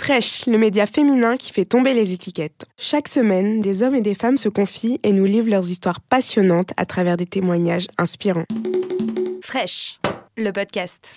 Fresh, le média féminin qui fait tomber les étiquettes. Chaque semaine, des hommes et des femmes se confient et nous livrent leurs histoires passionnantes à travers des témoignages inspirants. Fresh, le podcast.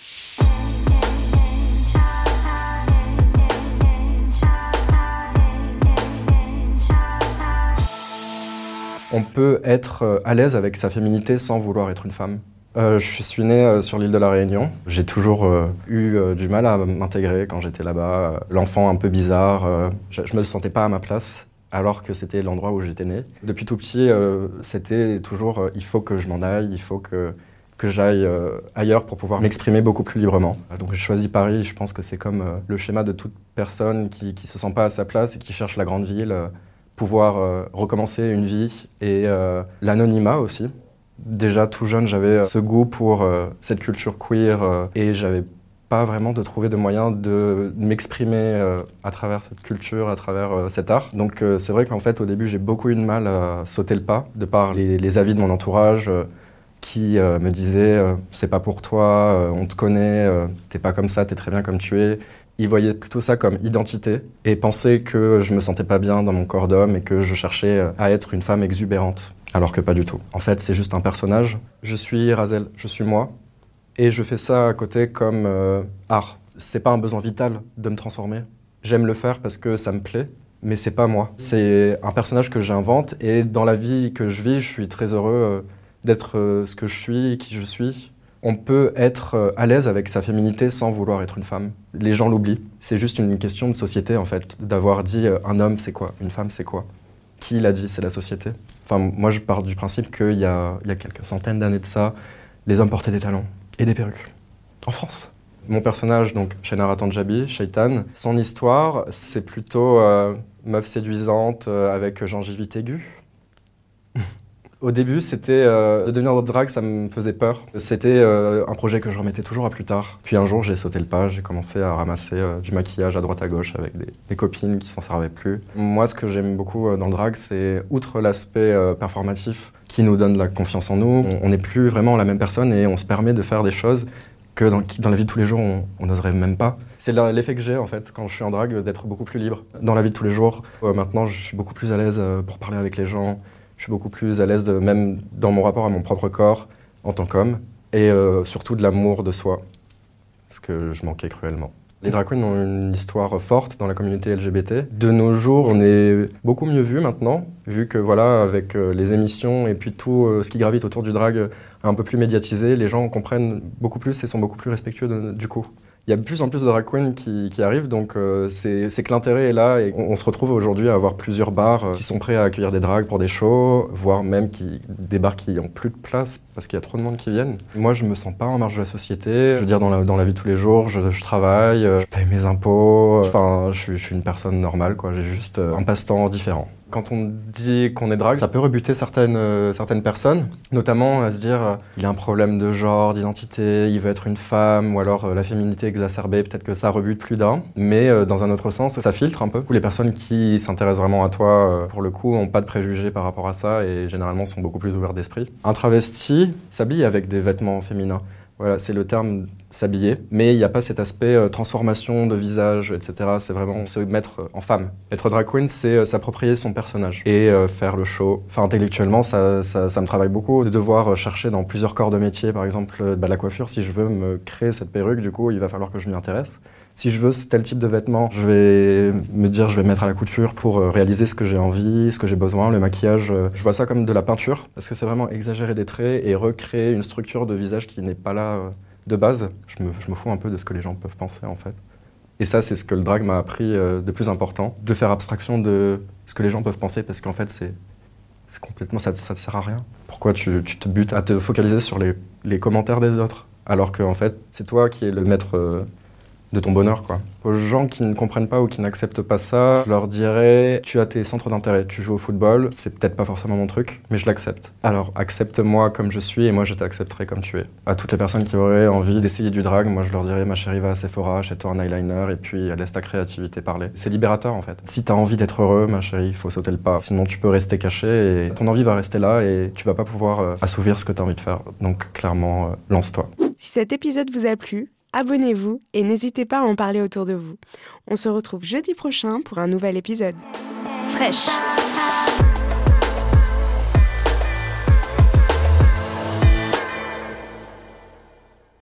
On peut être euh, à l'aise avec sa féminité sans vouloir être une femme? Euh, je suis né euh, sur l'île de la Réunion. J'ai toujours eu du mal à m'intégrer quand j'étais là-bas. L'enfant un peu bizarre, je, ne me sentais pas à ma place alors que c'était l'endroit où j'étais né. Depuis tout petit, c'était toujours il faut que je m'en aille, il faut que, que j'aille ailleurs pour pouvoir m'exprimer beaucoup plus librement. Donc j'ai choisi Paris, je pense que c'est comme le schéma de toute personne qui ne se sent pas à sa place et qui cherche la grande ville pouvoir euh, recommencer une vie et euh, l'anonymat aussi. Déjà tout jeune, j'avais euh, ce goût pour cette culture queer et j'avais pas vraiment de trouver de moyens de m'exprimer à travers cette culture, à travers cet art. Donc c'est vrai qu'en fait au début j'ai beaucoup eu de mal à sauter le pas de par les, les avis de mon entourage qui me disaient c'est pas pour toi, on te connaît, t'es pas comme ça, t'es très bien comme tu es. Il voyait plutôt ça comme identité et pensait que je me sentais pas bien dans mon corps d'homme et que je cherchais euh, à être une femme exubérante. Alors que pas du tout. En fait, c'est juste un personnage. Je suis Razel, je suis moi. Et je fais ça à côté comme euh, art. C'est pas un besoin vital de me transformer. J'aime le faire parce que ça me plaît, mais c'est pas moi. C'est un personnage que j'invente et dans la vie que je vis, je suis très heureux euh, d'être ce que je suis, qui je suis on peut être euh, à l'aise avec sa féminité sans vouloir être une femme. Les gens l'oublient. C'est juste une question de société, en fait, d'avoir dit euh, un homme, c'est quoi? Une femme, c'est quoi? Qui l'a dit? C'est la société. Enfin, moi, je pars du principe qu'il y a, quelques centaines d'années de ça, les hommes portaient des talons et des perruques. En France. Mon personnage, donc, Shenara Tanjabi, Shaitan, son histoire, c'est plutôt euh, meuf séduisante avec gingivite aiguë au début, c'était euh, de devenir drag, ça me faisait peur. C'était euh, un projet que je remettais toujours à plus tard. Puis un jour, j'ai sauté le pas, j'ai commencé à ramasser euh, du maquillage à droite à gauche avec des, copines qui s'en servaient plus. Moi, ce que j'aime beaucoup dans le drag, c'est outre l'aspect performatif qui nous donne la confiance en nous, on n'est plus vraiment la même personne et on se permet de faire des choses que dans, la vie de tous les jours, on n'oserait même pas. C'est l'effet que j'ai en fait quand je suis en drag d'être beaucoup plus libre. Dans la vie de tous les jours, maintenant, je suis beaucoup plus à l'aise pour parler avec les gens je suis beaucoup plus à l'aise, même dans mon rapport à mon propre corps en tant qu'homme, et euh, surtout de l'amour de soi, ce que je manquais cruellement. Les drag queens ont une histoire forte dans la communauté LGBT. De nos jours, on est beaucoup mieux vu maintenant, vu que voilà, avec euh, les émissions et puis tout euh, ce qui gravite autour du drag un peu plus médiatisé, les gens comprennent beaucoup plus et sont beaucoup plus respectueux du coup il y a de plus en plus de drag queens qui, arrivent, donc euh, c'est que l'intérêt est là et on, se retrouve aujourd'hui à avoir plusieurs bars euh, qui sont prêts à accueillir des drags pour des shows, voire même qui, des bars qui n'ont plus de place parce qu'il y a trop de monde qui viennent. Moi, je me sens pas en marge de la société. Je veux dire, dans la, dans la vie de tous les jours, je, travaille, euh, je paye mes impôts. Enfin, je je suis une personne normale, quoi. J'ai juste un passe-temps différent. Quand on dit qu'on est drague, ça peut rebuter certaines, euh, certaines personnes, notamment à se dire euh, il y a un problème de genre, d'identité, il veut être une femme, ou alors euh, la féminité exacerbée, peut-être que ça rebute plus d'un. Mais dans un autre sens, ça filtre un peu. Les personnes qui s'intéressent vraiment à toi, pour le coup, n'ont pas de préjugés par rapport à ça et généralement sont beaucoup plus ouverts d'esprit. Un travesti s'habille avec des vêtements féminins. Voilà, c'est le terme s'habiller, mais il n'y a pas cet aspect euh, transformation de visage, etc. C'est vraiment se mettre en femme. Être drag queen, c'est euh, s'approprier son personnage et euh, faire le show. Enfin, intellectuellement, ça, ça, me travaille beaucoup de devoir chercher dans plusieurs corps de métier, par exemple bah, la coiffure. Si je veux me créer cette perruque, du coup, il va falloir que je m'y intéresse. Si je veux tel type de vêtements, je vais me dire je vais mettre à la couture pour réaliser ce que j'ai envie, ce que j'ai besoin. Le maquillage, je vois ça comme de la peinture parce que c'est vraiment exagérer des traits et recréer une structure de visage qui n'est pas là de base. Je me, je fous un peu de ce que les gens peuvent penser en fait. Et ça, c'est ce que le drag m'a appris euh, de plus important, de faire abstraction de ce que les gens peuvent penser, parce qu'en fait, c'est complètement, ça ne sert à rien. Pourquoi tu, te butes à te focaliser sur les, commentaires des autres, alors que en fait, c'est toi qui es le maître euh, de ton bonheur, quoi. Aux gens qui ne comprennent pas ou qui n'acceptent pas ça, je leur dirais tu as tes centres d'intérêt, tu joues au football, c'est peut-être pas forcément mon truc, mais je l'accepte. Alors accepte-moi comme je suis et moi je t'accepterai comme tu es. À toutes les personnes qui auraient envie d'essayer du drag, moi je leur dirais ma chérie va à Sephora, achète-toi un eyeliner et puis laisse ta créativité parler. C'est libérateur en fait. Si t'as envie d'être heureux, ma chérie, il faut sauter le pas. Sinon tu peux rester caché et ton envie va rester là et tu vas pas pouvoir euh, assouvir ce que tu as envie de faire. Donc clairement, euh, lance-toi. Si cet épisode vous a plu, abonnez-vous et n'hésitez pas à en parler autour de vous. On se retrouve jeudi prochain pour un nouvel épisode. Fraîche